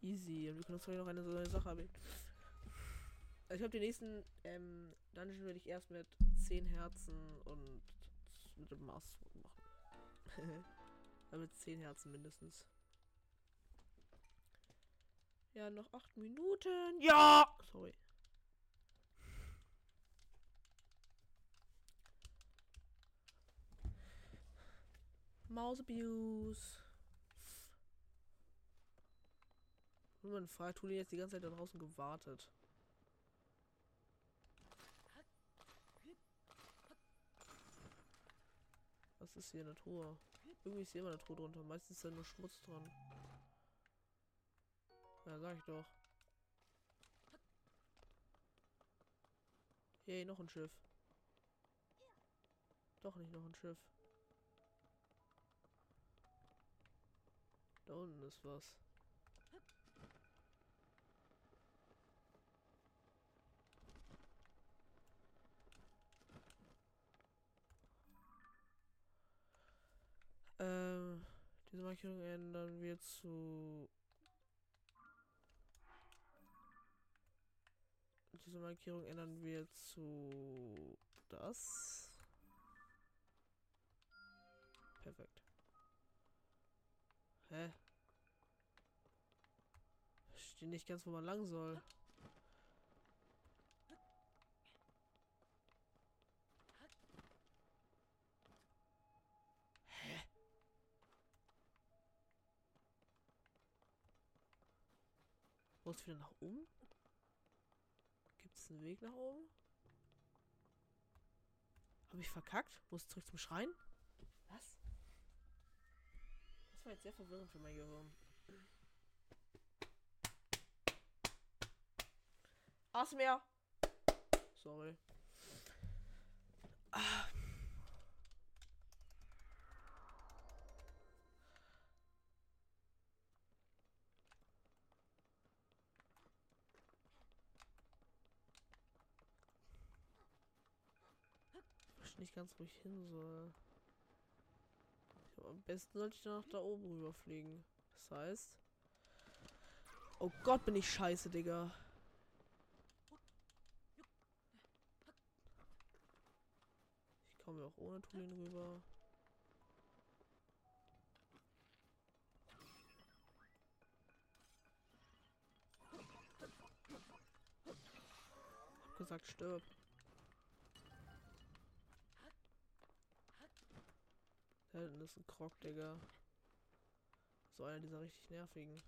Easy. Und wir können uns noch eine so Sache haben. Also ich habe den nächsten ähm, Dungeon werde ich erst mit 10 Herzen und mit dem Mars machen. Damit 10 Herzen mindestens. Ja, noch 8 Minuten. Ja! Sorry. Mouse Abuse. Und man fragt, Tuli jetzt die ganze Zeit da draußen gewartet. Was ist hier in der Truhe? Irgendwie ist hier immer eine Truhe drunter. Meistens ist da nur Schmutz dran. Ja, sag ich doch. Hey, noch ein Schiff. Doch nicht noch ein Schiff. Da unten ist was. Ähm, diese Markierung ändern wir zu... Diese Markierung ändern wir zu... Das. Perfekt. Hä? Steht nicht ganz, wo man lang soll. Wo ist wieder nach oben? Gibt es einen Weg nach oben? Habe ich verkackt? Muss zurück zum Schrein? Was? War jetzt sehr verwirrend für mein Gehirn. Asmer! Sorry. Ah. nicht ganz, ich hin soll. Am besten sollte ich noch da oben rüberfliegen. Das heißt... Oh Gott, bin ich scheiße, Digga. Ich komme auch ohne Tulin rüber. Hab gesagt, stirb. Da hinten ist ein Krog, Digga. So einer dieser richtig nervigen.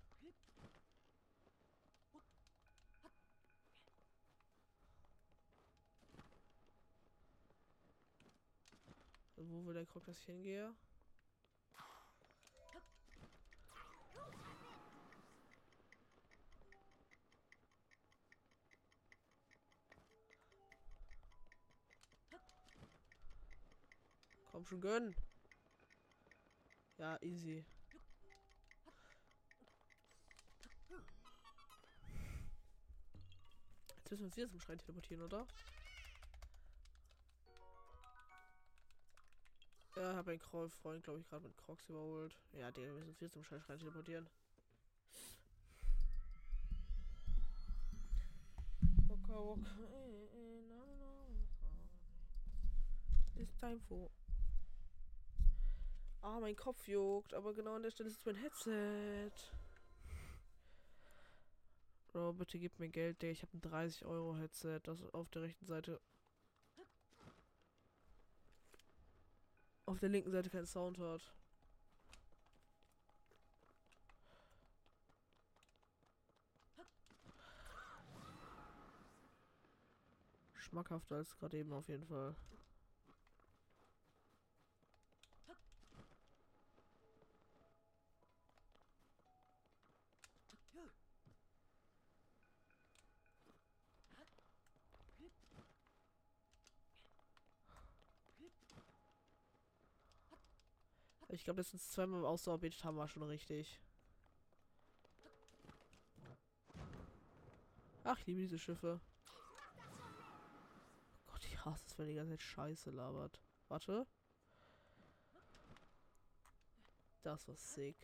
Also wo will der Krog, dass ich hingehe? Komm schon, gönn. Ja, easy. Jetzt müssen wir uns wieder zum Schrein teleportieren, oder? Ja, habe einen Freund, glaube ich, gerade mit Crocs überholt. Ja, den müssen wir wieder zum Schrein teleportieren. Waka waka, eh, eh, time for. Ah, mein Kopf juckt, aber genau an der Stelle ist mein Headset. Oh, bitte gib mir Geld, Digga. Ich habe ein 30 Euro Headset, das auf der rechten Seite. Auf der linken Seite keinen Sound hat. Schmackhafter als gerade eben auf jeden Fall. Ich glaube, sind zweimal ausgearbeitet haben wir schon richtig. Ach, ich liebe diese Schiffe. Oh Gott, ich hasse es, wenn die ganze Zeit Scheiße labert. Warte. Das war sick.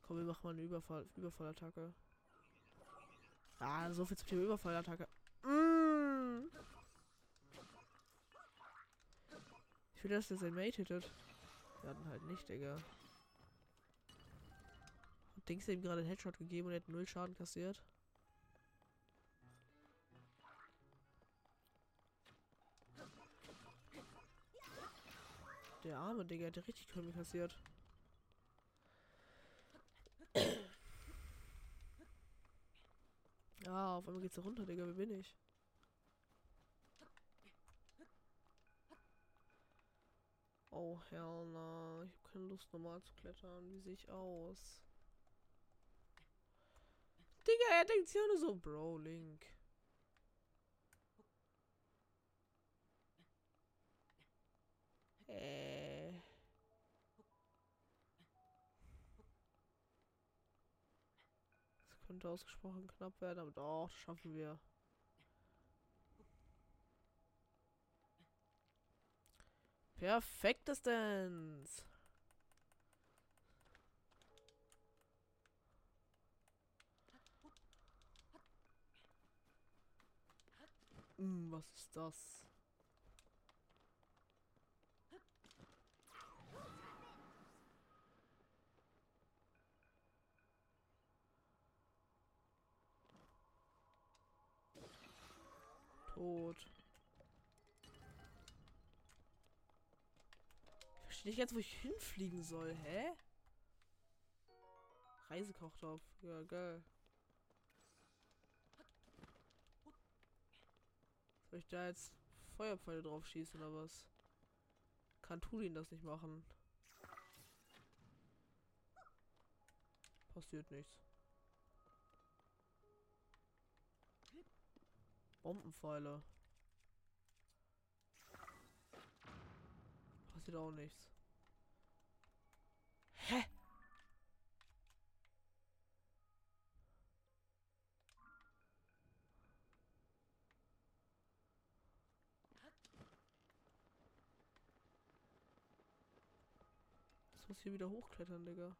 Komm, wir machen mal eine Überfall, Überfallattacke. Ah, so viel zum Thema Überfallattacke. Mm. Ich will, dass der sein Mate hittet. Hatten halt nicht, Digga. Und Dings hat ihm gerade einen Headshot gegeben und er hat null Schaden kassiert. Der arme Digga hat richtig Krümel kassiert. Ah, auf einmal geht's da runter, Digga. Wer bin ich? Oh, hell no. Ich habe keine Lust, normal zu klettern. Wie sehe ich aus? Digga, er denkt sich auch nur so, Bro, Link. Äh. Das könnte ausgesprochen knapp werden, aber doch, das schaffen wir. Perfektestens. Hm, was ist das? Tot. Verstehe nicht ganz, wo ich hinfliegen soll, hä? Reisekochtopf. Ja, geil. Soll ich da jetzt Feuerpfeile drauf schießen oder was? Kann Tulin das nicht machen? Passiert nichts. Bombenpfeile. Passiert auch nichts. Hä? Das muss hier wieder hochklettern, Digga.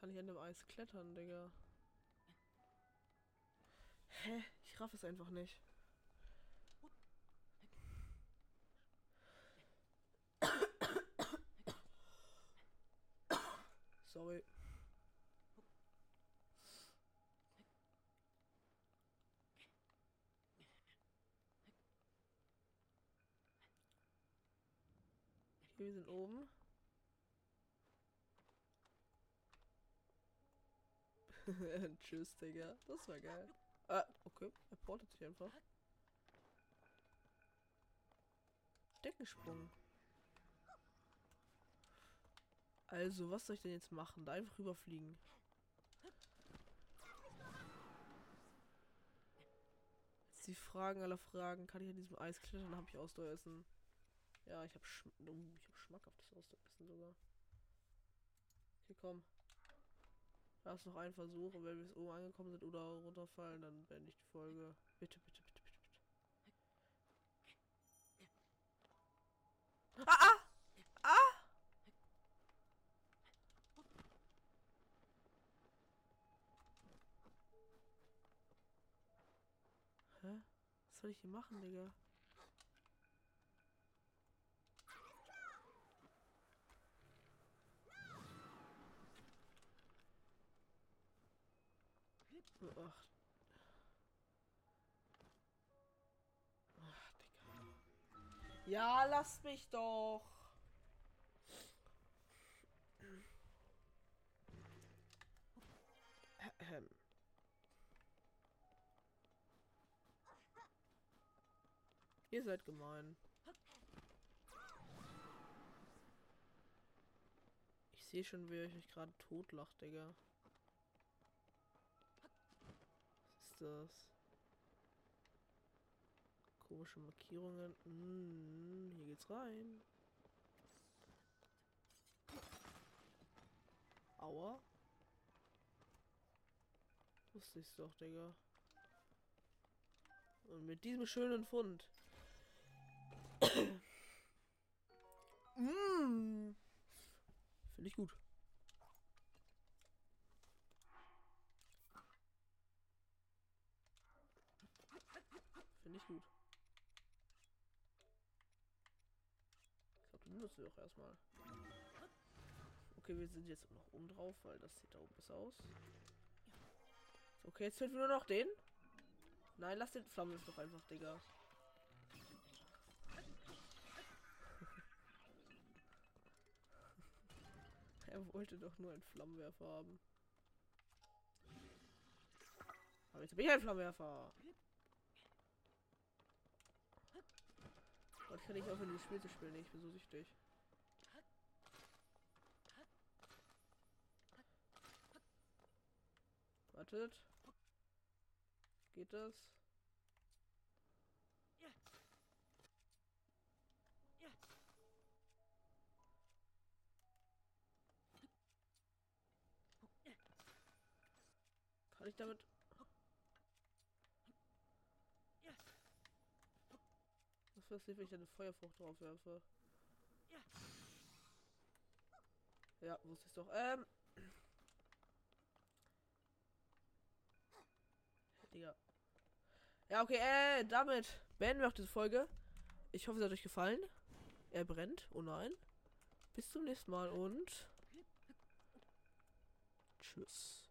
Kann ich an dem Eis klettern, Digga? Hä? Ich raff es einfach nicht. Sorry. Wir sind oben. Tschüss, Digga. Das war geil. Ah, okay. Er portet sich einfach. Deckensprung. Also, was soll ich denn jetzt machen? Da einfach rüberfliegen. Jetzt die Fragen aller Fragen. Kann ich an diesem Eis klettern? Habe ich Ausdauer essen? Ja, ich habe Schm uh, ich hab schmackhaftes Ausdauer essen sogar. Okay, komm. Ist noch ein Versuch und wenn wir bis oben angekommen sind oder runterfallen, dann beende ich die Folge. Bitte, bitte, bitte. Ah, ah! Ah! Hä? Was soll ich hier machen, Digga? Ach. Ach, Digga. Ja, lass mich doch. Ihr seid gemein. Ich sehe schon, wie ihr euch gerade totlacht, Digga. Was ist das? Komische Markierungen. Mm, hier geht's rein. Aua. Wusste ich's doch, Digga. Und mit diesem schönen Fund. Mm. Finde ich gut. Finde ich gut. Ich glaube, du benutzt wir auch erstmal. Okay, wir sind jetzt noch oben drauf, weil das sieht da oben besser aus. Okay, jetzt finden wir nur noch den. Nein, lass den Flammen doch einfach, Digga. Er wollte doch nur einen Flammenwerfer haben. Aber jetzt bin ich ein Flammenwerfer. Was kann ich aufhören, dieses Spiel zu spielen? Ich bin so süchtig. Wartet. Geht das? Ich damit... Was passiert, wenn ich eine Feuerfrucht drauf werfe? Ja, wusste ich doch. Ähm... Digga. Ja, okay, äh, damit beenden wir auch diese Folge. Ich hoffe, es hat euch gefallen. Er brennt. Oh nein. Bis zum nächsten Mal und tschüss.